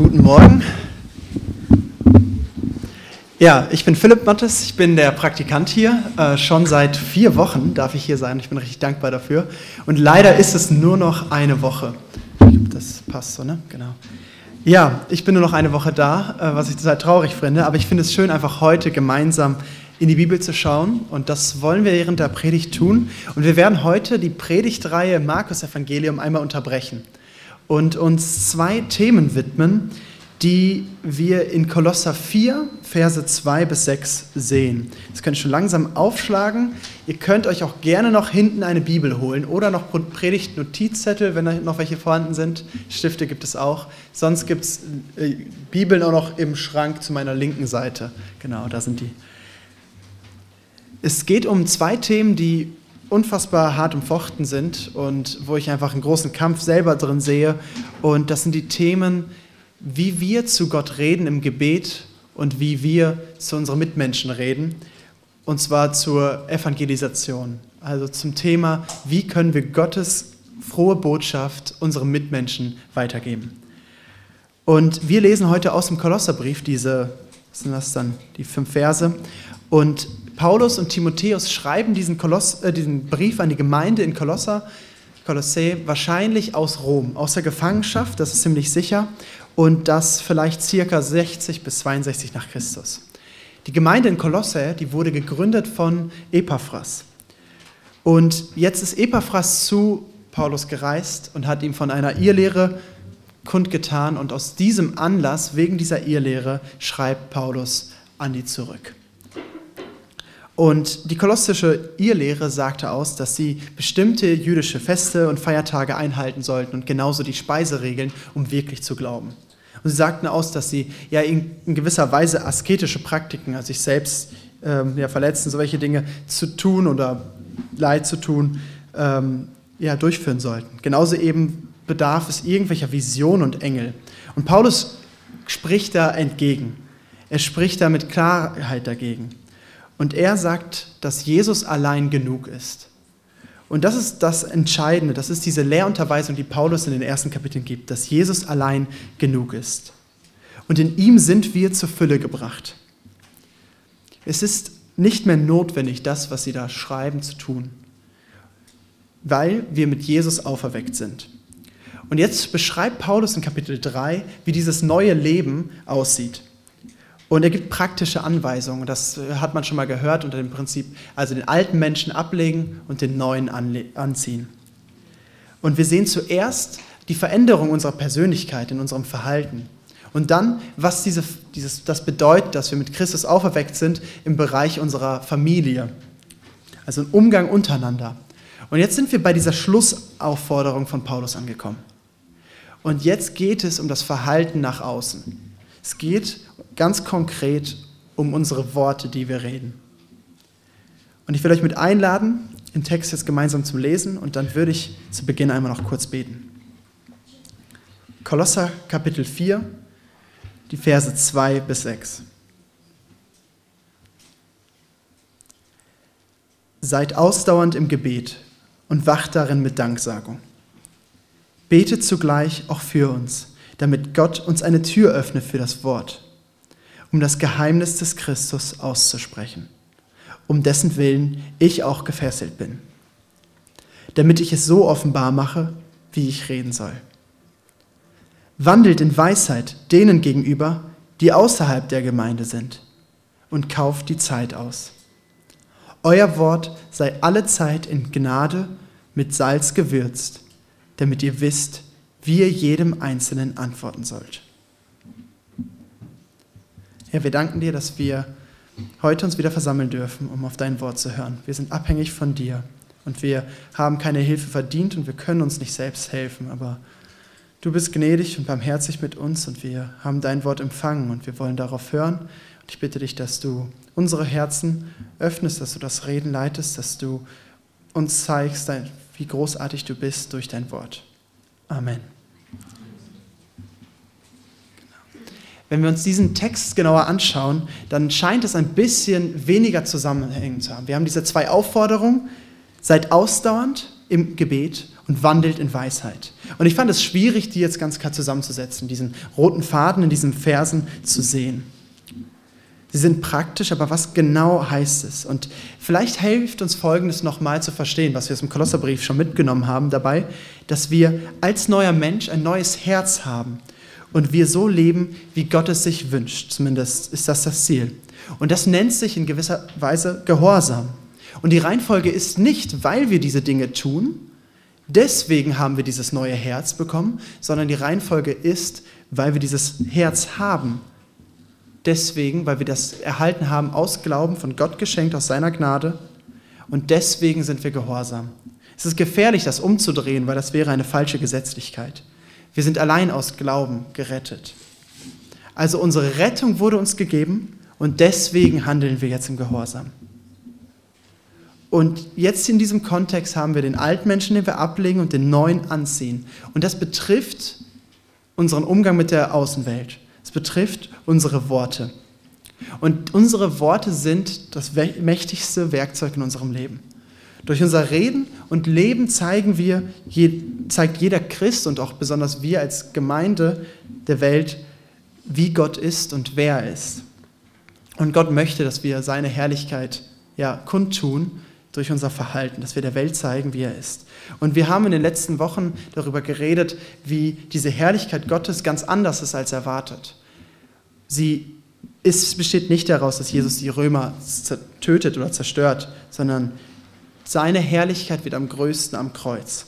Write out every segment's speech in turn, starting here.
Guten Morgen. Ja, ich bin Philipp Mattes, ich bin der Praktikant hier. Äh, schon seit vier Wochen darf ich hier sein. Ich bin richtig dankbar dafür. Und leider ist es nur noch eine Woche. Das passt so, ne? Genau. Ja, ich bin nur noch eine Woche da, äh, was ich total traurig finde. Aber ich finde es schön, einfach heute gemeinsam in die Bibel zu schauen. Und das wollen wir während der Predigt tun. Und wir werden heute die Predigtreihe Markus Evangelium einmal unterbrechen und uns zwei Themen widmen, die wir in Kolosser 4, Verse 2 bis 6 sehen. Das könnt ihr schon langsam aufschlagen. Ihr könnt euch auch gerne noch hinten eine Bibel holen oder noch Predigt-Notizzettel, wenn noch welche vorhanden sind. Stifte gibt es auch. Sonst gibt es äh, Bibeln auch noch im Schrank zu meiner linken Seite. Genau, da sind die. Es geht um zwei Themen, die unfassbar hart umfochten sind und wo ich einfach einen großen Kampf selber drin sehe. Und das sind die Themen, wie wir zu Gott reden im Gebet und wie wir zu unseren Mitmenschen reden. Und zwar zur Evangelisation, also zum Thema, wie können wir Gottes frohe Botschaft unseren Mitmenschen weitergeben. Und wir lesen heute aus dem Kolosserbrief diese, was sind das dann, die fünf Verse. Und Paulus und Timotheus schreiben diesen, Koloss, äh, diesen Brief an die Gemeinde in Kolosser, Kolossä, wahrscheinlich aus Rom, aus der Gefangenschaft, das ist ziemlich sicher, und das vielleicht circa 60 bis 62 nach Christus. Die Gemeinde in Kolosse, die wurde gegründet von Epaphras. Und jetzt ist Epaphras zu Paulus gereist und hat ihm von einer Irrlehre kundgetan und aus diesem Anlass, wegen dieser Irrlehre, schreibt Paulus an die zurück. Und die kolossische Irrlehre sagte aus, dass sie bestimmte jüdische Feste und Feiertage einhalten sollten und genauso die Speiseregeln, um wirklich zu glauben. Und sie sagten aus, dass sie ja in, gewisser Weise asketische Praktiken, also sich selbst ähm, ja, verletzen, solche Dinge zu tun oder Leid zu tun, ähm, ja, durchführen sollten. Genauso eben bedarf es irgendwelcher Vision und Engel. Und Paulus spricht da entgegen. Er spricht da mit Klarheit dagegen. Und er sagt, dass Jesus allein genug ist. Und das ist das Entscheidende, das ist diese Lehrunterweisung, die Paulus in den ersten Kapiteln gibt, dass Jesus allein genug ist. Und in ihm sind wir zur Fülle gebracht. Es ist nicht mehr notwendig, das, was sie da schreiben, zu tun, weil wir mit Jesus auferweckt sind. Und jetzt beschreibt Paulus in Kapitel 3, wie dieses neue Leben aussieht. Und er gibt praktische Anweisungen. Das äh, hat man schon mal gehört unter dem Prinzip, also den alten Menschen ablegen und den neuen anziehen. Und wir sehen zuerst die Veränderung unserer Persönlichkeit in unserem Verhalten. Und dann, was diese, dieses, das bedeutet, dass wir mit Christus auferweckt sind im Bereich unserer Familie. Also im Umgang untereinander. Und jetzt sind wir bei dieser Schlussaufforderung von Paulus angekommen. Und jetzt geht es um das Verhalten nach außen. Es geht ganz konkret um unsere Worte, die wir reden. Und ich will euch mit einladen, den Text jetzt gemeinsam zu lesen und dann würde ich zu Beginn einmal noch kurz beten. Kolosser Kapitel 4, die Verse 2 bis 6. Seid ausdauernd im Gebet und wacht darin mit Danksagung. Betet zugleich auch für uns damit Gott uns eine Tür öffne für das Wort, um das Geheimnis des Christus auszusprechen, um dessen Willen ich auch gefesselt bin, damit ich es so offenbar mache, wie ich reden soll. Wandelt in Weisheit denen gegenüber, die außerhalb der Gemeinde sind, und kauft die Zeit aus. Euer Wort sei alle Zeit in Gnade mit Salz gewürzt, damit ihr wisst, wie ihr jedem Einzelnen antworten sollt. Herr, wir danken dir, dass wir heute uns wieder versammeln dürfen, um auf dein Wort zu hören. Wir sind abhängig von dir und wir haben keine Hilfe verdient und wir können uns nicht selbst helfen, aber du bist gnädig und barmherzig mit uns und wir haben dein Wort empfangen und wir wollen darauf hören. Und ich bitte dich, dass du unsere Herzen öffnest, dass du das Reden leitest, dass du uns zeigst, wie großartig du bist durch dein Wort. Amen. Wenn wir uns diesen Text genauer anschauen, dann scheint es ein bisschen weniger Zusammenhängen zu haben. Wir haben diese zwei Aufforderungen, seid ausdauernd im Gebet und wandelt in Weisheit. Und ich fand es schwierig, die jetzt ganz klar zusammenzusetzen, diesen roten Faden in diesen Versen zu sehen. Sie sind praktisch, aber was genau heißt es? Und vielleicht hilft uns Folgendes nochmal zu verstehen, was wir aus dem Kolosserbrief schon mitgenommen haben dabei, dass wir als neuer Mensch ein neues Herz haben und wir so leben, wie Gott es sich wünscht. Zumindest ist das das Ziel. Und das nennt sich in gewisser Weise Gehorsam. Und die Reihenfolge ist nicht, weil wir diese Dinge tun, deswegen haben wir dieses neue Herz bekommen, sondern die Reihenfolge ist, weil wir dieses Herz haben deswegen, weil wir das erhalten haben aus Glauben, von Gott geschenkt, aus seiner Gnade. Und deswegen sind wir gehorsam. Es ist gefährlich, das umzudrehen, weil das wäre eine falsche Gesetzlichkeit. Wir sind allein aus Glauben gerettet. Also unsere Rettung wurde uns gegeben und deswegen handeln wir jetzt im Gehorsam. Und jetzt in diesem Kontext haben wir den Altmenschen, den wir ablegen und den neuen anziehen. Und das betrifft unseren Umgang mit der Außenwelt. Es betrifft unsere Worte. Und unsere Worte sind das mächtigste Werkzeug in unserem Leben. Durch unser Reden und Leben zeigen wir, zeigt jeder Christ und auch besonders wir als Gemeinde der Welt, wie Gott ist und wer er ist. Und Gott möchte, dass wir seine Herrlichkeit ja, kundtun durch unser Verhalten, dass wir der Welt zeigen, wie er ist. Und wir haben in den letzten Wochen darüber geredet, wie diese Herrlichkeit Gottes ganz anders ist als erwartet. Sie ist, besteht nicht daraus, dass Jesus die Römer tötet oder zerstört, sondern seine Herrlichkeit wird am größten am Kreuz,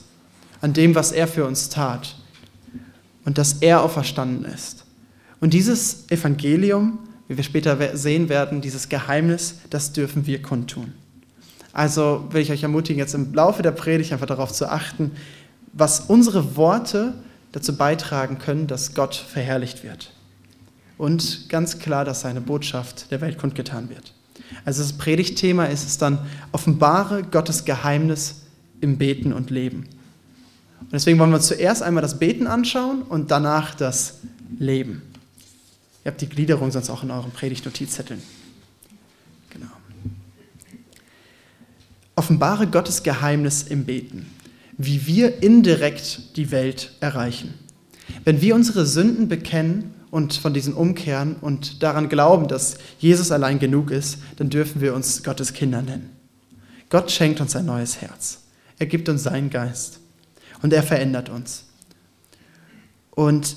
an dem, was er für uns tat und dass er auferstanden ist. Und dieses Evangelium, wie wir später sehen werden, dieses Geheimnis, das dürfen wir kundtun. Also will ich euch ermutigen, jetzt im Laufe der Predigt einfach darauf zu achten, was unsere Worte dazu beitragen können, dass Gott verherrlicht wird. Und ganz klar, dass seine Botschaft der Welt kundgetan wird. Also das Predigtthema ist es dann, offenbare Gottes Geheimnis im Beten und Leben. Und deswegen wollen wir uns zuerst einmal das Beten anschauen und danach das Leben. Ihr habt die Gliederung sonst auch in euren Predigtnotizzetteln. Offenbare Gottes Geheimnis im Beten, wie wir indirekt die Welt erreichen. Wenn wir unsere Sünden bekennen und von diesen umkehren und daran glauben, dass Jesus allein genug ist, dann dürfen wir uns Gottes Kinder nennen. Gott schenkt uns ein neues Herz. Er gibt uns seinen Geist und er verändert uns. Und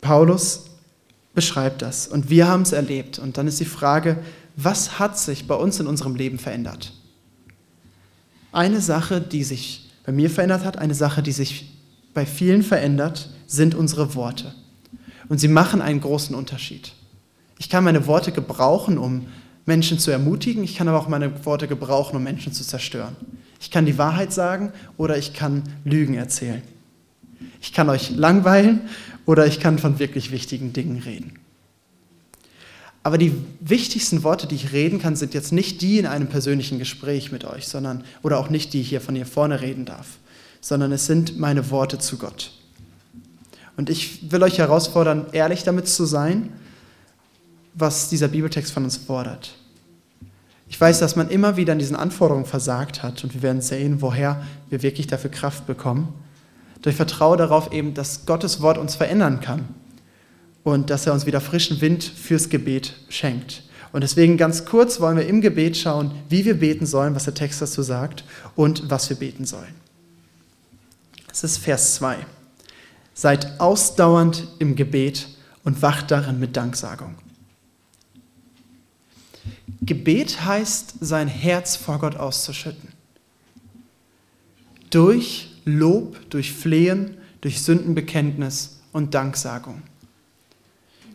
Paulus beschreibt das und wir haben es erlebt. Und dann ist die Frage, was hat sich bei uns in unserem Leben verändert? Eine Sache, die sich bei mir verändert hat, eine Sache, die sich bei vielen verändert, sind unsere Worte. Und sie machen einen großen Unterschied. Ich kann meine Worte gebrauchen, um Menschen zu ermutigen, ich kann aber auch meine Worte gebrauchen, um Menschen zu zerstören. Ich kann die Wahrheit sagen oder ich kann Lügen erzählen. Ich kann euch langweilen oder ich kann von wirklich wichtigen Dingen reden. Aber die wichtigsten Worte, die ich reden kann, sind jetzt nicht die in einem persönlichen Gespräch mit euch, sondern oder auch nicht die hier von hier vorne reden darf, sondern es sind meine Worte zu Gott. Und ich will euch herausfordern, ehrlich damit zu sein, was dieser Bibeltext von uns fordert. Ich weiß, dass man immer wieder an diesen Anforderungen versagt hat und wir werden sehen, woher wir wirklich dafür Kraft bekommen. Durch Vertraue darauf eben, dass Gottes Wort uns verändern kann und dass er uns wieder frischen Wind fürs Gebet schenkt. Und deswegen ganz kurz wollen wir im Gebet schauen, wie wir beten sollen, was der Text dazu sagt und was wir beten sollen. Es ist Vers 2. Seid ausdauernd im Gebet und wacht darin mit Danksagung. Gebet heißt, sein Herz vor Gott auszuschütten. Durch Lob, durch Flehen, durch Sündenbekenntnis und Danksagung.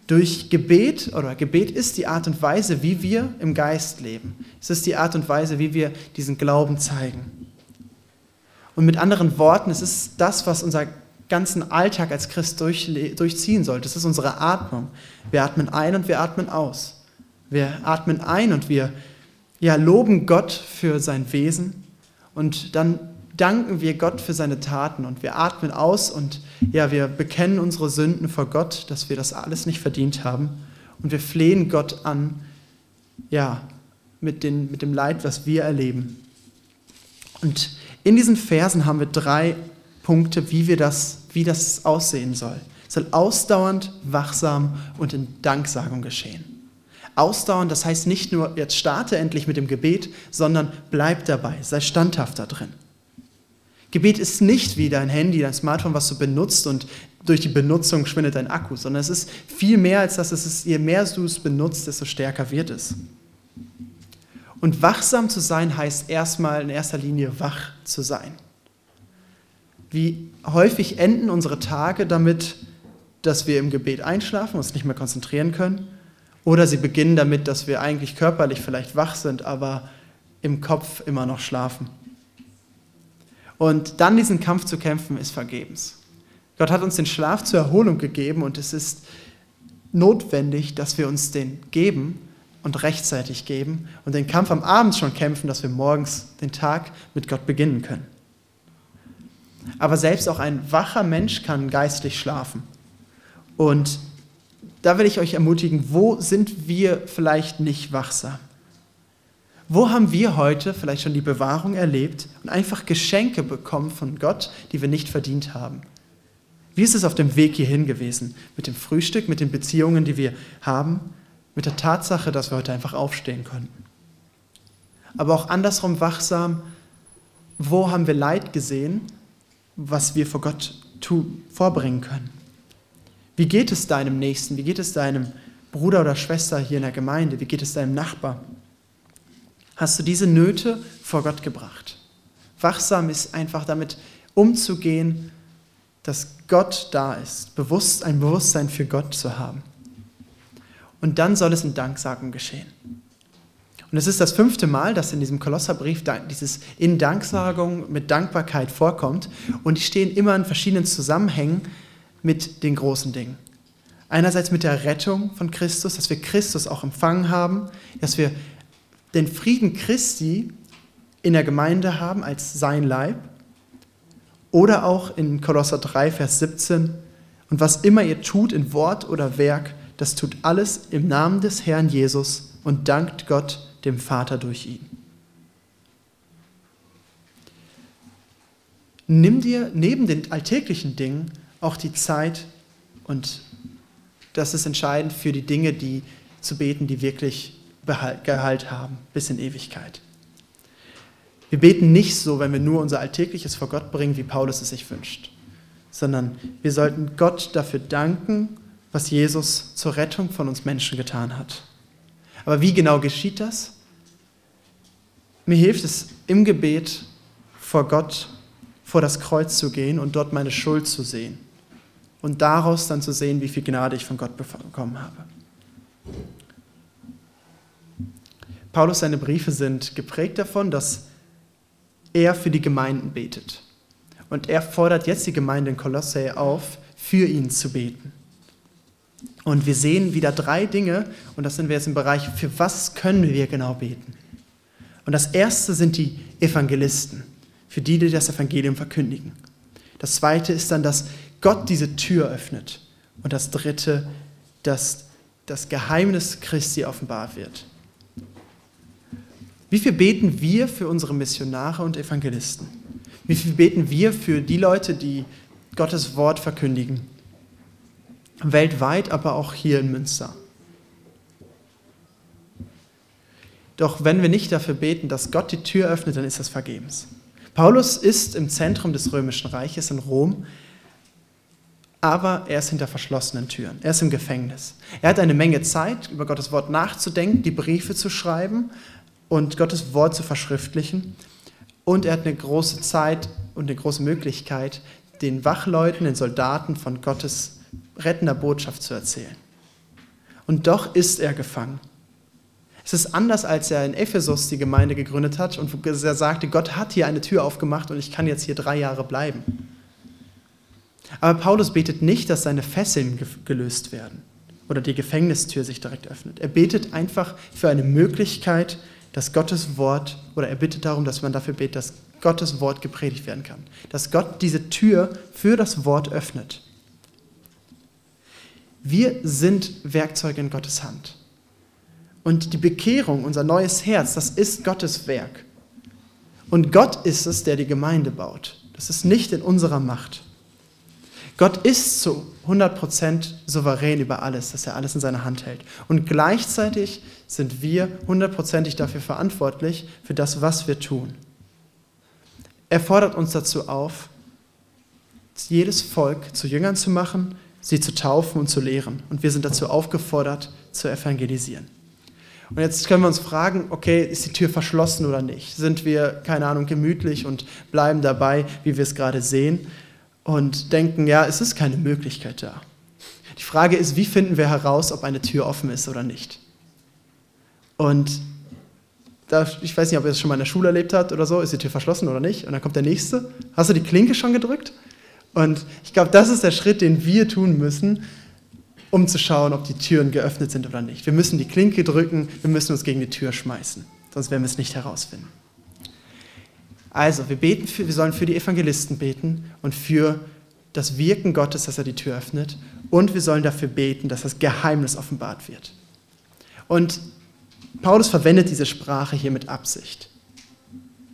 Durch Gebet, oder Gebet ist die Art und Weise, wie wir im Geist leben. Es ist die Art und Weise, wie wir diesen Glauben zeigen. Und mit anderen Worten, es ist das, was unser ganzen Alltag als Christ durch, durchziehen sollte. Es ist unsere Atmung. Wir atmen ein und wir atmen aus. Wir atmen ein und wir ja, loben Gott für sein Wesen und dann danken wir Gott für seine Taten und wir atmen aus und ja, wir bekennen unsere Sünden vor Gott, dass wir das alles nicht verdient haben und wir flehen Gott an, ja, mit, den, mit dem Leid, was wir erleben. Und in diesen Versen haben wir drei Punkte, wie, wir das, wie das aussehen soll. Es soll ausdauernd, wachsam und in Danksagung geschehen. Ausdauernd, das heißt nicht nur, jetzt starte endlich mit dem Gebet, sondern bleib dabei, sei standhaft da drin. Gebet ist nicht wie dein Handy, dein Smartphone, was du benutzt und durch die Benutzung schwindet dein Akku, sondern es ist viel mehr als das. Es ist, je mehr du es benutzt, desto stärker wird es. Und wachsam zu sein heißt erstmal in erster Linie wach zu sein. Wie häufig enden unsere Tage damit, dass wir im Gebet einschlafen, uns nicht mehr konzentrieren können? Oder sie beginnen damit, dass wir eigentlich körperlich vielleicht wach sind, aber im Kopf immer noch schlafen. Und dann diesen Kampf zu kämpfen, ist vergebens. Gott hat uns den Schlaf zur Erholung gegeben und es ist notwendig, dass wir uns den geben und rechtzeitig geben und den Kampf am Abend schon kämpfen, dass wir morgens den Tag mit Gott beginnen können. Aber selbst auch ein wacher Mensch kann geistlich schlafen. Und da will ich euch ermutigen, wo sind wir vielleicht nicht wachsam? Wo haben wir heute vielleicht schon die Bewahrung erlebt und einfach Geschenke bekommen von Gott, die wir nicht verdient haben? Wie ist es auf dem Weg hierhin gewesen? Mit dem Frühstück, mit den Beziehungen, die wir haben, mit der Tatsache, dass wir heute einfach aufstehen konnten. Aber auch andersrum wachsam, wo haben wir Leid gesehen, was wir vor Gott vorbringen können? Wie geht es deinem Nächsten? Wie geht es deinem Bruder oder Schwester hier in der Gemeinde? Wie geht es deinem Nachbar? hast du diese Nöte vor Gott gebracht. Wachsam ist einfach damit umzugehen, dass Gott da ist, bewusst ein Bewusstsein für Gott zu haben. Und dann soll es in Danksagung geschehen. Und es ist das fünfte Mal, dass in diesem Kolosserbrief dieses in Danksagung mit Dankbarkeit vorkommt. Und die stehen immer in verschiedenen Zusammenhängen mit den großen Dingen. Einerseits mit der Rettung von Christus, dass wir Christus auch empfangen haben, dass wir den Frieden Christi in der Gemeinde haben als sein Leib. Oder auch in Kolosser 3, Vers 17. Und was immer ihr tut in Wort oder Werk, das tut alles im Namen des Herrn Jesus und dankt Gott, dem Vater, durch ihn. Nimm dir neben den alltäglichen Dingen auch die Zeit, und das ist entscheidend für die Dinge, die zu beten, die wirklich Gehalt haben bis in Ewigkeit. Wir beten nicht so, wenn wir nur unser Alltägliches vor Gott bringen, wie Paulus es sich wünscht, sondern wir sollten Gott dafür danken, was Jesus zur Rettung von uns Menschen getan hat. Aber wie genau geschieht das? Mir hilft es im Gebet vor Gott, vor das Kreuz zu gehen und dort meine Schuld zu sehen und daraus dann zu sehen, wie viel Gnade ich von Gott bekommen habe. Paulus, seine Briefe sind geprägt davon, dass er für die Gemeinden betet. Und er fordert jetzt die Gemeinde in Kolosse auf, für ihn zu beten. Und wir sehen wieder drei Dinge, und das sind wir jetzt im Bereich, für was können wir genau beten. Und das erste sind die Evangelisten, für die, die das Evangelium verkündigen. Das zweite ist dann, dass Gott diese Tür öffnet. Und das dritte, dass das Geheimnis Christi offenbart wird. Wie viel beten wir für unsere Missionare und Evangelisten? Wie viel beten wir für die Leute, die Gottes Wort verkündigen? Weltweit, aber auch hier in Münster. Doch wenn wir nicht dafür beten, dass Gott die Tür öffnet, dann ist das vergebens. Paulus ist im Zentrum des römischen Reiches in Rom, aber er ist hinter verschlossenen Türen. Er ist im Gefängnis. Er hat eine Menge Zeit, über Gottes Wort nachzudenken, die Briefe zu schreiben, und Gottes Wort zu verschriftlichen. Und er hat eine große Zeit und eine große Möglichkeit, den Wachleuten, den Soldaten von Gottes rettender Botschaft zu erzählen. Und doch ist er gefangen. Es ist anders, als er in Ephesus die Gemeinde gegründet hat und er sagte, Gott hat hier eine Tür aufgemacht und ich kann jetzt hier drei Jahre bleiben. Aber Paulus betet nicht, dass seine Fesseln gelöst werden oder die Gefängnistür sich direkt öffnet. Er betet einfach für eine Möglichkeit, dass Gottes Wort, oder er bittet darum, dass man dafür betet, dass Gottes Wort gepredigt werden kann. Dass Gott diese Tür für das Wort öffnet. Wir sind Werkzeuge in Gottes Hand. Und die Bekehrung, unser neues Herz, das ist Gottes Werk. Und Gott ist es, der die Gemeinde baut. Das ist nicht in unserer Macht. Gott ist zu 100% souverän über alles, dass er alles in seiner Hand hält. Und gleichzeitig sind wir hundertprozentig dafür verantwortlich, für das, was wir tun. Er fordert uns dazu auf, jedes Volk zu Jüngern zu machen, sie zu taufen und zu lehren. Und wir sind dazu aufgefordert, zu evangelisieren. Und jetzt können wir uns fragen, okay, ist die Tür verschlossen oder nicht? Sind wir, keine Ahnung, gemütlich und bleiben dabei, wie wir es gerade sehen? und denken, ja, es ist keine Möglichkeit da. Die Frage ist, wie finden wir heraus, ob eine Tür offen ist oder nicht? Und da, ich weiß nicht, ob ihr das schon mal in der Schule erlebt habt oder so, ist die Tür verschlossen oder nicht? Und dann kommt der nächste. Hast du die Klinke schon gedrückt? Und ich glaube, das ist der Schritt, den wir tun müssen, um zu schauen, ob die Türen geöffnet sind oder nicht. Wir müssen die Klinke drücken, wir müssen uns gegen die Tür schmeißen, sonst werden wir es nicht herausfinden. Also, wir, beten für, wir sollen für die Evangelisten beten und für das Wirken Gottes, dass er die Tür öffnet. Und wir sollen dafür beten, dass das Geheimnis offenbart wird. Und Paulus verwendet diese Sprache hier mit Absicht.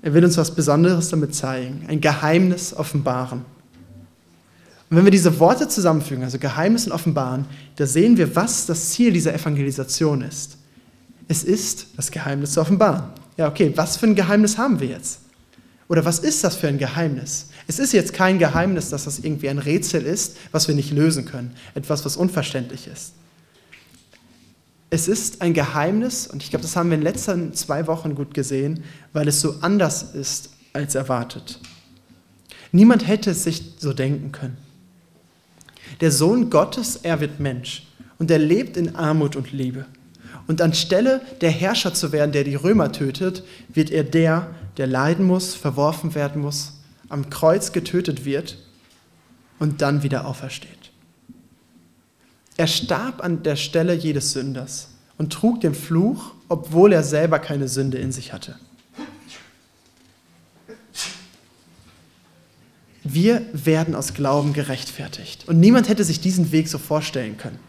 Er will uns was Besonderes damit zeigen, ein Geheimnis offenbaren. Und wenn wir diese Worte zusammenfügen, also Geheimnis und offenbaren, da sehen wir, was das Ziel dieser Evangelisation ist. Es ist, das Geheimnis zu offenbaren. Ja, okay, was für ein Geheimnis haben wir jetzt? Oder was ist das für ein Geheimnis? Es ist jetzt kein Geheimnis, dass das irgendwie ein Rätsel ist, was wir nicht lösen können, etwas, was unverständlich ist. Es ist ein Geheimnis, und ich glaube, das haben wir in den letzten zwei Wochen gut gesehen, weil es so anders ist als erwartet. Niemand hätte es sich so denken können. Der Sohn Gottes, er wird Mensch und er lebt in Armut und Liebe. Und anstelle der Herrscher zu werden, der die Römer tötet, wird er der, der leiden muss, verworfen werden muss, am Kreuz getötet wird und dann wieder aufersteht. Er starb an der Stelle jedes Sünders und trug den Fluch, obwohl er selber keine Sünde in sich hatte. Wir werden aus Glauben gerechtfertigt. Und niemand hätte sich diesen Weg so vorstellen können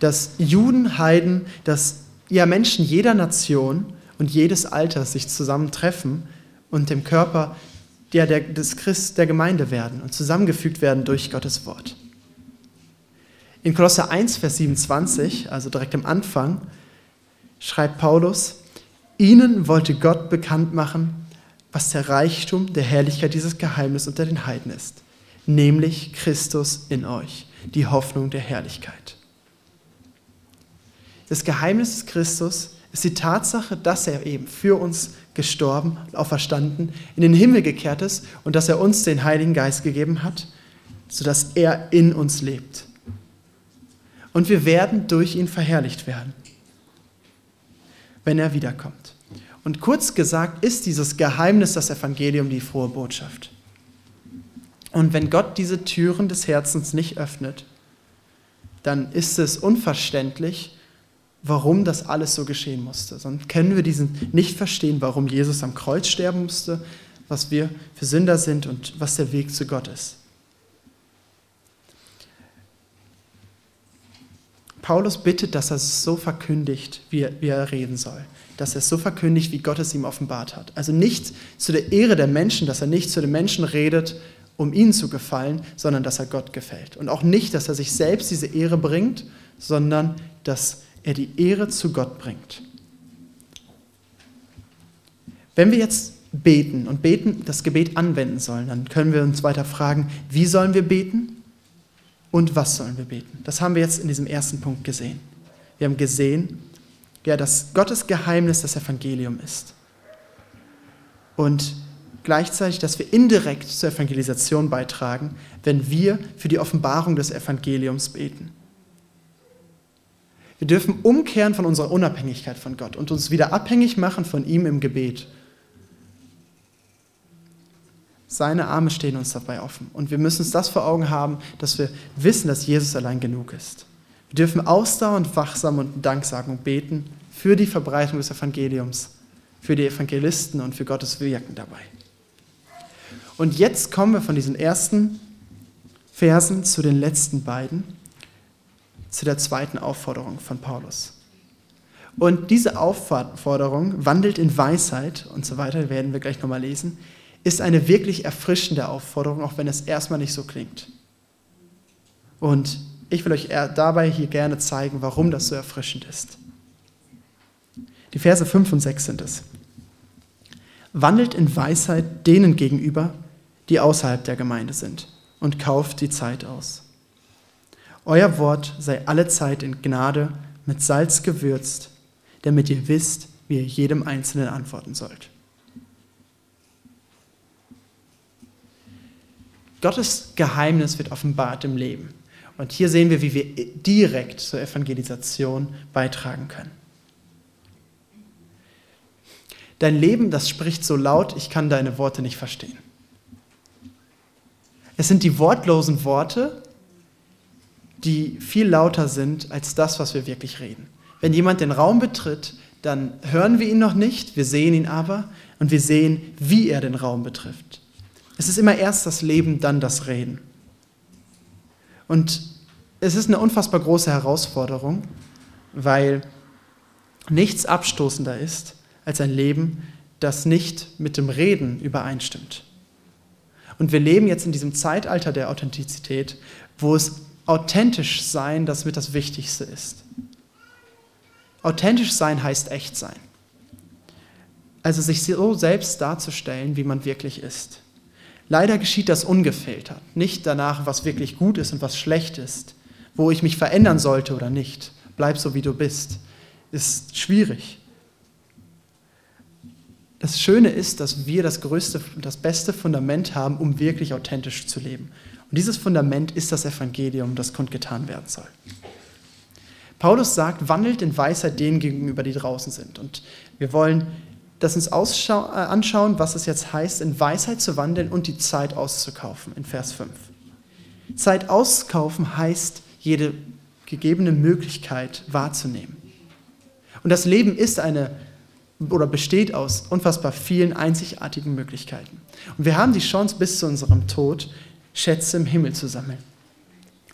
dass Juden, Heiden, dass ja Menschen jeder Nation und jedes Alters sich zusammentreffen und dem Körper der, der, des Christ der Gemeinde werden und zusammengefügt werden durch Gottes Wort. In Kolosser 1, Vers 27, also direkt am Anfang, schreibt Paulus, ihnen wollte Gott bekannt machen, was der Reichtum der Herrlichkeit dieses Geheimnis unter den Heiden ist, nämlich Christus in euch, die Hoffnung der Herrlichkeit. Das Geheimnis des Christus ist die Tatsache, dass er eben für uns gestorben und auferstanden, in den Himmel gekehrt ist und dass er uns den Heiligen Geist gegeben hat, sodass er in uns lebt. Und wir werden durch ihn verherrlicht werden, wenn er wiederkommt. Und kurz gesagt ist dieses Geheimnis das Evangelium die frohe Botschaft. Und wenn Gott diese Türen des Herzens nicht öffnet, dann ist es unverständlich, warum das alles so geschehen musste. Sonst können wir diesen nicht verstehen, warum Jesus am Kreuz sterben musste, was wir für Sünder sind und was der Weg zu Gott ist. Paulus bittet, dass er es so verkündigt, wie er, wie er reden soll. Dass er es so verkündigt, wie Gott es ihm offenbart hat. Also nicht zu der Ehre der Menschen, dass er nicht zu den Menschen redet, um ihnen zu gefallen, sondern dass er Gott gefällt. Und auch nicht, dass er sich selbst diese Ehre bringt, sondern dass er die Ehre zu Gott bringt. Wenn wir jetzt beten und beten, das Gebet anwenden sollen, dann können wir uns weiter fragen, wie sollen wir beten und was sollen wir beten? Das haben wir jetzt in diesem ersten Punkt gesehen. Wir haben gesehen, ja, dass Gottes Geheimnis das Evangelium ist. Und gleichzeitig, dass wir indirekt zur Evangelisation beitragen, wenn wir für die Offenbarung des Evangeliums beten. Wir dürfen umkehren von unserer Unabhängigkeit von Gott und uns wieder abhängig machen von ihm im Gebet. Seine Arme stehen uns dabei offen. Und wir müssen uns das vor Augen haben, dass wir wissen, dass Jesus allein genug ist. Wir dürfen ausdauernd, wachsam und Danksagung beten für die Verbreitung des Evangeliums, für die Evangelisten und für Gottes Wirken dabei. Und jetzt kommen wir von diesen ersten Versen zu den letzten beiden zu der zweiten Aufforderung von Paulus. Und diese Aufforderung wandelt in Weisheit und so weiter, werden wir gleich nochmal lesen, ist eine wirklich erfrischende Aufforderung, auch wenn es erstmal nicht so klingt. Und ich will euch dabei hier gerne zeigen, warum das so erfrischend ist. Die Verse 5 und 6 sind es. Wandelt in Weisheit denen gegenüber, die außerhalb der Gemeinde sind, und kauft die Zeit aus. Euer Wort sei allezeit in Gnade mit Salz gewürzt, damit ihr wisst, wie ihr jedem Einzelnen antworten sollt. Gottes Geheimnis wird offenbart im Leben. Und hier sehen wir, wie wir direkt zur Evangelisation beitragen können. Dein Leben, das spricht so laut, ich kann deine Worte nicht verstehen. Es sind die wortlosen Worte, die viel lauter sind als das, was wir wirklich reden. Wenn jemand den Raum betritt, dann hören wir ihn noch nicht, wir sehen ihn aber und wir sehen, wie er den Raum betrifft. Es ist immer erst das Leben, dann das Reden. Und es ist eine unfassbar große Herausforderung, weil nichts abstoßender ist als ein Leben, das nicht mit dem Reden übereinstimmt. Und wir leben jetzt in diesem Zeitalter der Authentizität, wo es authentisch sein das mit das Wichtigste ist. Authentisch sein heißt echt sein. Also sich so selbst darzustellen, wie man wirklich ist. Leider geschieht das ungefiltert, nicht danach, was wirklich gut ist und was schlecht ist, wo ich mich verändern sollte oder nicht. Bleib so, wie du bist. Ist schwierig. Das Schöne ist, dass wir das größte, das beste Fundament haben, um wirklich authentisch zu leben. Und dieses Fundament ist das Evangelium, das kundgetan werden soll. Paulus sagt, wandelt in Weisheit denen gegenüber, die draußen sind. Und wir wollen das uns äh, anschauen, was es jetzt heißt, in Weisheit zu wandeln und die Zeit auszukaufen, in Vers 5. Zeit auskaufen heißt, jede gegebene Möglichkeit wahrzunehmen. Und das Leben ist eine oder besteht aus unfassbar vielen einzigartigen Möglichkeiten. Und wir haben die Chance, bis zu unserem Tod Schätze im Himmel zu sammeln.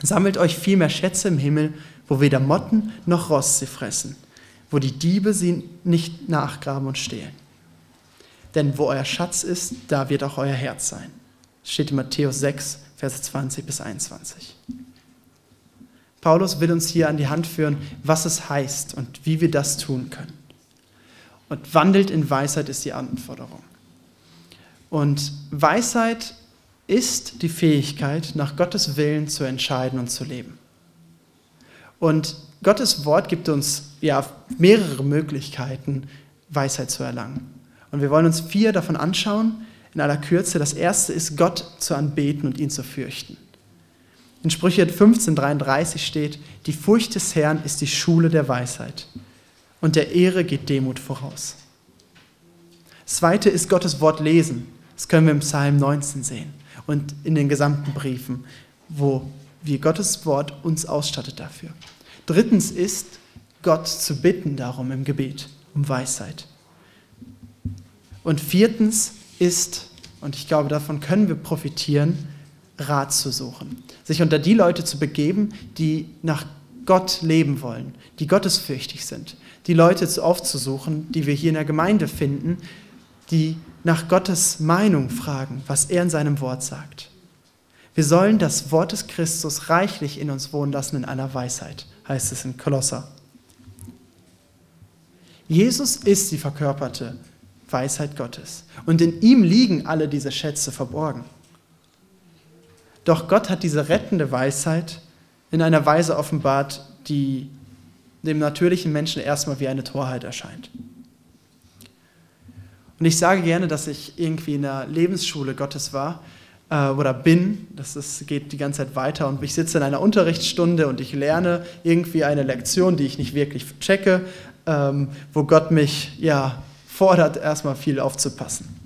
Sammelt euch vielmehr Schätze im Himmel, wo weder Motten noch Rost sie fressen, wo die Diebe sie nicht nachgraben und stehlen. Denn wo euer Schatz ist, da wird auch euer Herz sein. Das steht in Matthäus 6, Verse 20 bis 21. Paulus will uns hier an die Hand führen, was es heißt und wie wir das tun können. Und wandelt in Weisheit ist die Anforderung. Und Weisheit ist die Fähigkeit, nach Gottes Willen zu entscheiden und zu leben. Und Gottes Wort gibt uns ja mehrere Möglichkeiten, Weisheit zu erlangen. Und wir wollen uns vier davon anschauen in aller Kürze. Das erste ist, Gott zu anbeten und ihn zu fürchten. In Sprüche 15,33 steht: Die Furcht des Herrn ist die Schule der Weisheit und der Ehre geht Demut voraus. Das zweite ist Gottes Wort lesen. Das können wir im Psalm 19 sehen und in den gesamten Briefen, wo wir Gottes Wort uns ausstattet dafür. Drittens ist Gott zu bitten darum im Gebet, um Weisheit. Und viertens ist, und ich glaube, davon können wir profitieren, Rat zu suchen. Sich unter die Leute zu begeben, die nach Gott leben wollen, die gottesfürchtig sind. Die Leute aufzusuchen, die wir hier in der Gemeinde finden, die nach Gottes Meinung fragen, was er in seinem Wort sagt. Wir sollen das Wort des Christus reichlich in uns wohnen lassen in einer Weisheit, heißt es in Kolosser. Jesus ist die verkörperte Weisheit Gottes. Und in ihm liegen alle diese Schätze verborgen. Doch Gott hat diese rettende Weisheit in einer Weise offenbart, die dem natürlichen Menschen erstmal wie eine Torheit erscheint. Und ich sage gerne, dass ich irgendwie in der Lebensschule Gottes war äh, oder bin. Das ist, geht die ganze Zeit weiter und ich sitze in einer Unterrichtsstunde und ich lerne irgendwie eine Lektion, die ich nicht wirklich checke, wo Gott mich ja fordert, erstmal viel aufzupassen.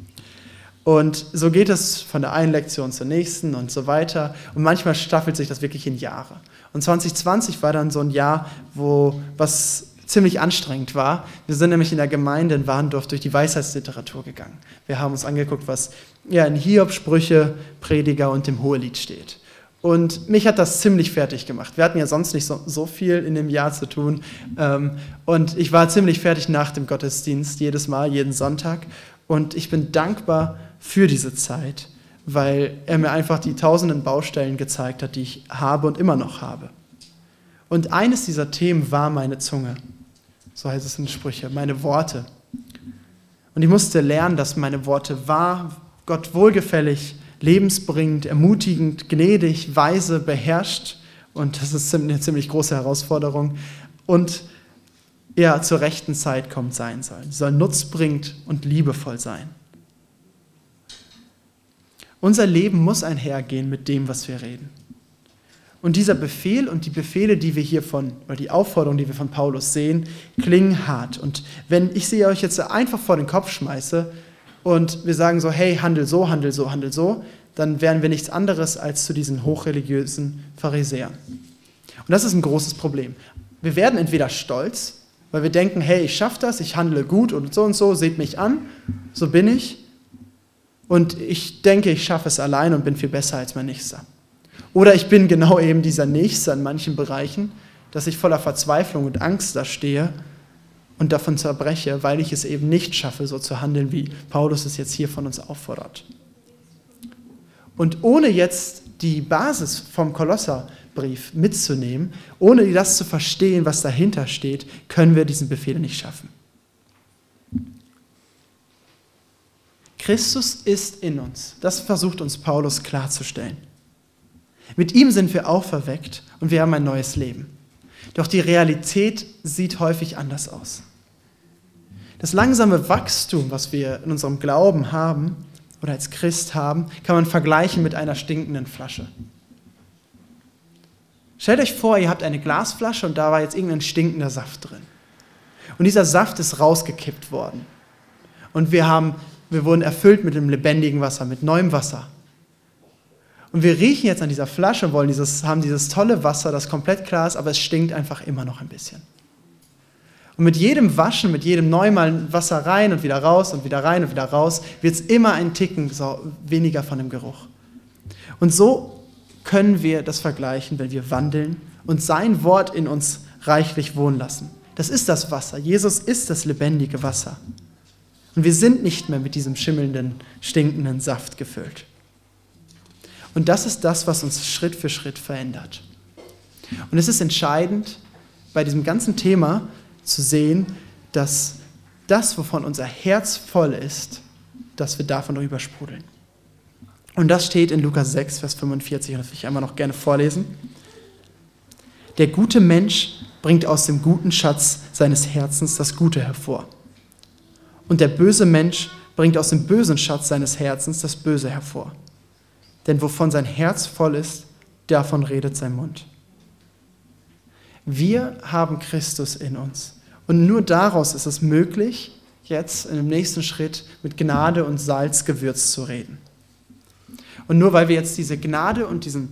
Und so geht es von der einen Lektion zur nächsten und so weiter. Und manchmal staffelt sich das wirklich in Jahre. Und 2020 war dann so ein Jahr, wo was ziemlich anstrengend war. Wir sind nämlich in der Gemeinde in Warndorf durch die Weisheitsliteratur gegangen. Wir haben uns angeguckt, was ja, in Hiob, Sprüche, Prediger und dem Hohelied steht. Und mich hat das ziemlich fertig gemacht. Wir hatten ja sonst nicht so, so viel in dem Jahr zu tun. Ähm, und ich war ziemlich fertig nach dem Gottesdienst, jedes Mal, jeden Sonntag. Und ich bin dankbar für diese Zeit, weil er mir einfach die tausenden Baustellen gezeigt hat, die ich habe und immer noch habe. Und eines dieser Themen war meine Zunge. So heißt es in Sprüche, meine Worte. Und ich musste lernen, dass meine Worte wahr, Gott wohlgefällig, lebensbringend, ermutigend, gnädig, weise, beherrscht. Und das ist eine ziemlich große Herausforderung. Und ja, zur rechten Zeit kommt sein sollen. Sie soll nutzbringend und liebevoll sein. Unser Leben muss einhergehen mit dem, was wir reden. Und dieser Befehl und die Befehle, die wir hier von, oder die Aufforderung, die wir von Paulus sehen, klingen hart. Und wenn ich sie euch jetzt einfach vor den Kopf schmeiße und wir sagen so, hey, handel so, handel so, handel so, dann wären wir nichts anderes als zu diesen hochreligiösen Pharisäern. Und das ist ein großes Problem. Wir werden entweder stolz, weil wir denken, hey, ich schaffe das, ich handle gut und so und so, seht mich an, so bin ich. Und ich denke, ich schaffe es allein und bin viel besser als mein Nächster. Oder ich bin genau eben dieser Nächste in manchen Bereichen, dass ich voller Verzweiflung und Angst da stehe und davon zerbreche, weil ich es eben nicht schaffe, so zu handeln, wie Paulus es jetzt hier von uns auffordert. Und ohne jetzt die Basis vom Kolosserbrief mitzunehmen, ohne das zu verstehen, was dahinter steht, können wir diesen Befehl nicht schaffen. Christus ist in uns. Das versucht uns Paulus klarzustellen. Mit ihm sind wir auferweckt und wir haben ein neues Leben. Doch die Realität sieht häufig anders aus. Das langsame Wachstum, was wir in unserem Glauben haben oder als Christ haben, kann man vergleichen mit einer stinkenden Flasche. Stellt euch vor, ihr habt eine Glasflasche und da war jetzt irgendein stinkender Saft drin. Und dieser Saft ist rausgekippt worden. Und wir, haben, wir wurden erfüllt mit dem lebendigen Wasser, mit neuem Wasser. Und wir riechen jetzt an dieser Flasche, wollen dieses, haben dieses tolle Wasser, das komplett klar ist, aber es stinkt einfach immer noch ein bisschen. Und mit jedem Waschen, mit jedem Neumal Wasser rein und wieder raus und wieder rein und wieder raus, wird es immer ein Ticken weniger von dem Geruch. Und so können wir das vergleichen, wenn wir wandeln und sein Wort in uns reichlich wohnen lassen. Das ist das Wasser. Jesus ist das lebendige Wasser. Und wir sind nicht mehr mit diesem schimmelnden, stinkenden Saft gefüllt. Und das ist das, was uns Schritt für Schritt verändert. Und es ist entscheidend, bei diesem ganzen Thema zu sehen, dass das, wovon unser Herz voll ist, dass wir davon übersprudeln. Und das steht in Lukas 6, Vers 45, und das will ich einmal noch gerne vorlesen. Der gute Mensch bringt aus dem guten Schatz seines Herzens das Gute hervor. Und der böse Mensch bringt aus dem bösen Schatz seines Herzens das Böse hervor. Denn wovon sein Herz voll ist, davon redet sein Mund. Wir haben Christus in uns. Und nur daraus ist es möglich, jetzt dem nächsten Schritt mit Gnade und Salz gewürzt zu reden. Und nur weil wir jetzt diese Gnade und diesen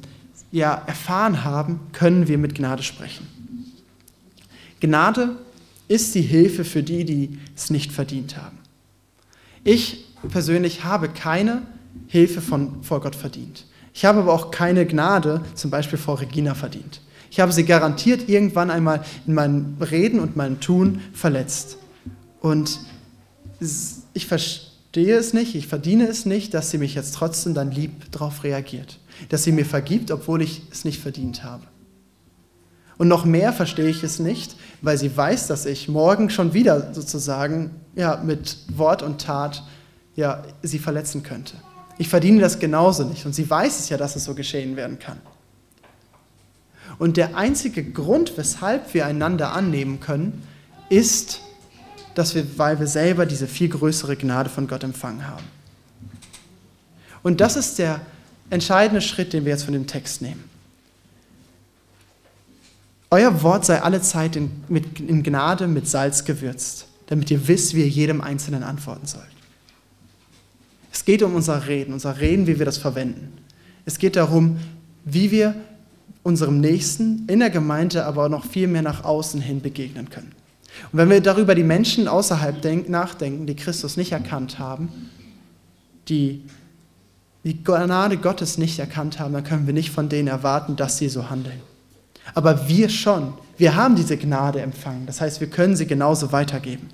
ja erfahren haben, können wir mit Gnade sprechen. Gnade ist die Hilfe für die, die es nicht verdient haben. Ich persönlich habe keine Hilfe von, vor Gott verdient. Ich habe aber auch keine Gnade, zum Beispiel vor Regina, verdient. Ich habe sie garantiert irgendwann einmal in meinem Reden und meinem Tun verletzt. Und ich verstehe es nicht, ich verdiene es nicht, dass sie mich jetzt trotzdem dann lieb darauf reagiert. Dass sie mir vergibt, obwohl ich es nicht verdient habe. Und noch mehr verstehe ich es nicht, weil sie weiß, dass ich morgen schon wieder sozusagen ja, mit Wort und Tat ja, sie verletzen könnte. Ich verdiene das genauso nicht. Und sie weiß es ja, dass es so geschehen werden kann. Und der einzige Grund, weshalb wir einander annehmen können, ist, dass wir, weil wir selber diese viel größere Gnade von Gott empfangen haben. Und das ist der entscheidende Schritt, den wir jetzt von dem Text nehmen. Euer Wort sei alle Zeit in, mit, in Gnade mit Salz gewürzt, damit ihr wisst, wie ihr jedem Einzelnen antworten sollt. Es geht um unser Reden, unser Reden, wie wir das verwenden. Es geht darum, wie wir unserem Nächsten in der Gemeinde, aber noch viel mehr nach außen hin begegnen können. Und wenn wir darüber die Menschen außerhalb nachdenken, die Christus nicht erkannt haben, die die Gnade Gottes nicht erkannt haben, dann können wir nicht von denen erwarten, dass sie so handeln. Aber wir schon. Wir haben diese Gnade empfangen. Das heißt, wir können sie genauso weitergeben.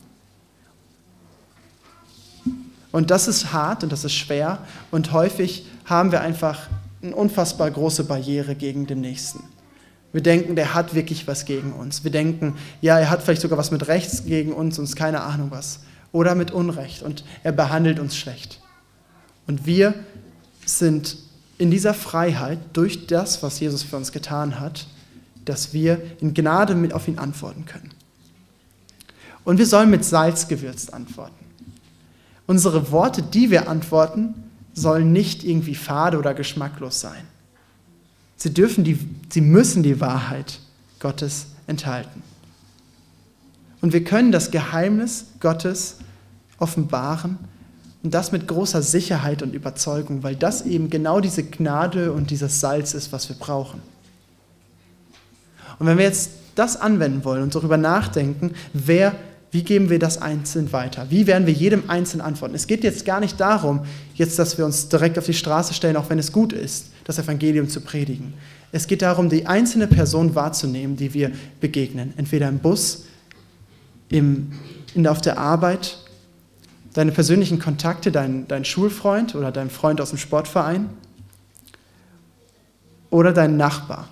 Und das ist hart und das ist schwer und häufig haben wir einfach eine unfassbar große Barriere gegen den Nächsten. Wir denken, der hat wirklich was gegen uns. Wir denken, ja, er hat vielleicht sogar was mit Rechts gegen uns und keine Ahnung was. Oder mit Unrecht und er behandelt uns schlecht. Und wir sind in dieser Freiheit durch das, was Jesus für uns getan hat, dass wir in Gnade mit auf ihn antworten können. Und wir sollen mit Salz gewürzt antworten. Unsere Worte, die wir antworten, sollen nicht irgendwie fade oder geschmacklos sein. Sie, dürfen die, sie müssen die Wahrheit Gottes enthalten. Und wir können das Geheimnis Gottes offenbaren und das mit großer Sicherheit und Überzeugung, weil das eben genau diese Gnade und dieses Salz ist, was wir brauchen. Und wenn wir jetzt das anwenden wollen und darüber nachdenken, wer wie geben wir das einzeln weiter? Wie werden wir jedem einzeln antworten? Es geht jetzt gar nicht darum, jetzt, dass wir uns direkt auf die Straße stellen, auch wenn es gut ist, das Evangelium zu predigen. Es geht darum, die einzelne Person wahrzunehmen, die wir begegnen. Entweder im Bus, im, in, auf der Arbeit, deine persönlichen Kontakte, dein, dein Schulfreund oder dein Freund aus dem Sportverein oder dein Nachbar.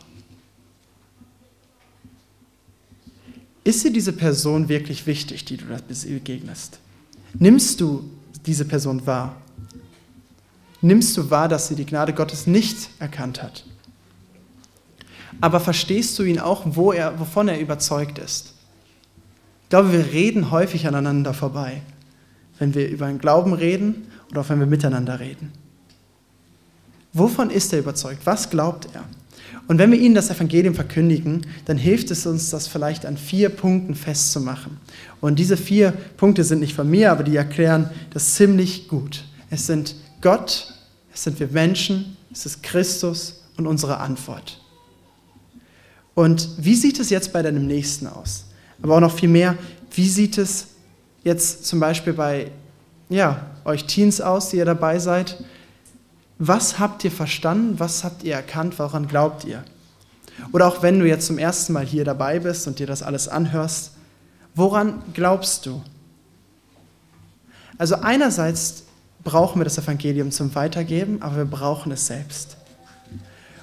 Ist dir diese Person wirklich wichtig, die du da begegnest? Nimmst du diese Person wahr? Nimmst du wahr, dass sie die Gnade Gottes nicht erkannt hat? Aber verstehst du ihn auch, wo er, wovon er überzeugt ist? Ich glaube, wir reden häufig aneinander vorbei, wenn wir über den Glauben reden oder auch wenn wir miteinander reden. Wovon ist er überzeugt? Was glaubt er? Und wenn wir ihnen das Evangelium verkündigen, dann hilft es uns, das vielleicht an vier Punkten festzumachen. Und diese vier Punkte sind nicht von mir, aber die erklären das ziemlich gut. Es sind Gott, es sind wir Menschen, es ist Christus und unsere Antwort. Und wie sieht es jetzt bei deinem Nächsten aus? Aber auch noch viel mehr, wie sieht es jetzt zum Beispiel bei ja, euch Teens aus, die ihr dabei seid? Was habt ihr verstanden? Was habt ihr erkannt? Woran glaubt ihr? Oder auch wenn du jetzt zum ersten Mal hier dabei bist und dir das alles anhörst, woran glaubst du? Also einerseits brauchen wir das Evangelium zum Weitergeben, aber wir brauchen es selbst.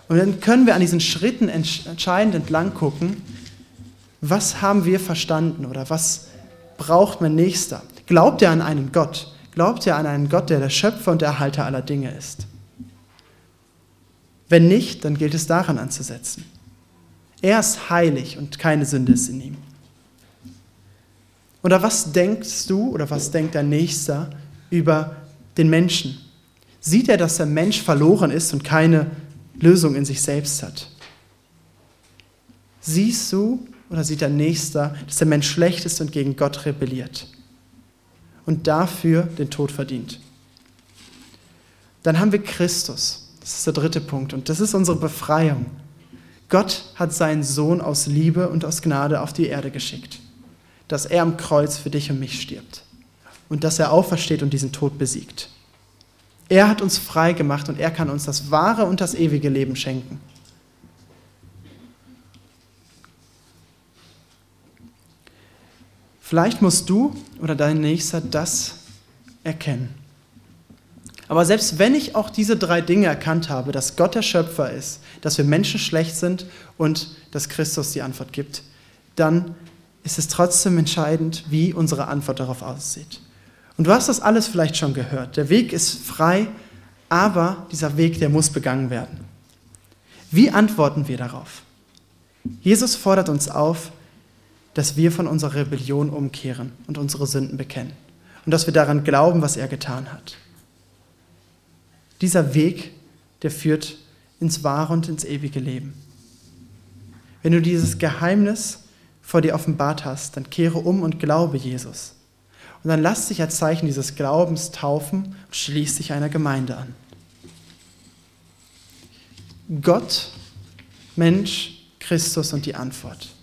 Und dann können wir an diesen Schritten entscheidend entlang gucken, was haben wir verstanden oder was braucht mein Nächster? Glaubt er an einen Gott? Glaubt er an einen Gott, der der Schöpfer und der Erhalter aller Dinge ist? Wenn nicht, dann gilt es daran anzusetzen. Er ist heilig und keine Sünde ist in ihm. Oder was denkst du oder was denkt dein Nächster über den Menschen? Sieht er, dass der Mensch verloren ist und keine Lösung in sich selbst hat? Siehst du oder sieht dein Nächster, dass der Mensch schlecht ist und gegen Gott rebelliert und dafür den Tod verdient? Dann haben wir Christus. Das ist der dritte Punkt und das ist unsere Befreiung. Gott hat seinen Sohn aus Liebe und aus Gnade auf die Erde geschickt, dass er am Kreuz für dich und mich stirbt und dass er aufersteht und diesen Tod besiegt. Er hat uns frei gemacht und er kann uns das wahre und das ewige Leben schenken. Vielleicht musst du oder dein Nächster das erkennen. Aber selbst wenn ich auch diese drei Dinge erkannt habe, dass Gott der Schöpfer ist, dass wir Menschen schlecht sind und dass Christus die Antwort gibt, dann ist es trotzdem entscheidend, wie unsere Antwort darauf aussieht. Und du hast das alles vielleicht schon gehört. Der Weg ist frei, aber dieser Weg, der muss begangen werden. Wie antworten wir darauf? Jesus fordert uns auf, dass wir von unserer Rebellion umkehren und unsere Sünden bekennen und dass wir daran glauben, was er getan hat. Dieser Weg, der führt ins wahre und ins ewige Leben. Wenn du dieses Geheimnis vor dir offenbart hast, dann kehre um und glaube Jesus. Und dann lass dich als Zeichen dieses Glaubens taufen und schließ dich einer Gemeinde an. Gott, Mensch, Christus und die Antwort.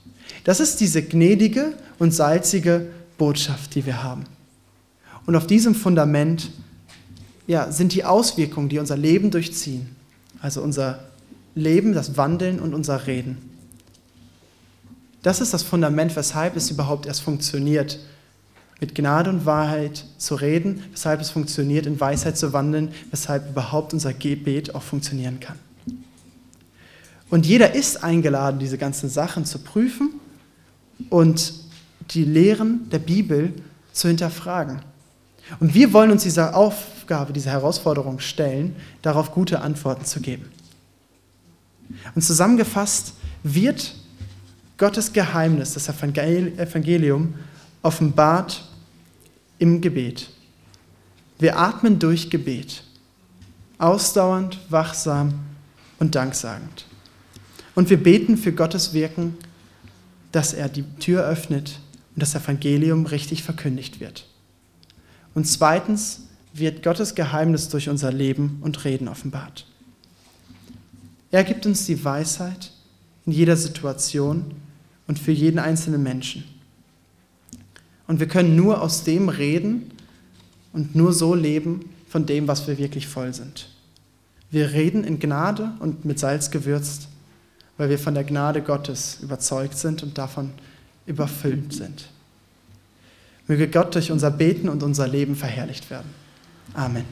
Das ist diese gnädige und salzige Botschaft, die wir haben. Und auf diesem Fundament ja, sind die Auswirkungen, die unser Leben durchziehen. Also unser Leben, das Wandeln und unser Reden. Das ist das Fundament, weshalb es überhaupt erst funktioniert, mit Gnade und Wahrheit zu reden, weshalb es funktioniert, in Weisheit zu wandeln, weshalb überhaupt unser Gebet auch funktionieren kann. Und jeder ist eingeladen, diese ganzen Sachen zu prüfen und die Lehren der Bibel zu hinterfragen. Und wir wollen uns dieser Aufgabe, dieser Herausforderung stellen, darauf gute Antworten zu geben. Und zusammengefasst wird Gottes Geheimnis, das Evangelium, offenbart im Gebet. Wir atmen durch Gebet, ausdauernd, wachsam und danksagend. Und wir beten für Gottes Wirken, dass er die Tür öffnet und das Evangelium richtig verkündigt wird. Und zweitens wird Gottes Geheimnis durch unser Leben und Reden offenbart. Er gibt uns die Weisheit in jeder Situation und für jeden einzelnen Menschen. Und wir können nur aus dem reden und nur so leben von dem, was wir wirklich voll sind. Wir reden in Gnade und mit Salz gewürzt, weil wir von der Gnade Gottes überzeugt sind und davon überfüllt sind. Möge Gott durch unser Beten und unser Leben verherrlicht werden. Amen.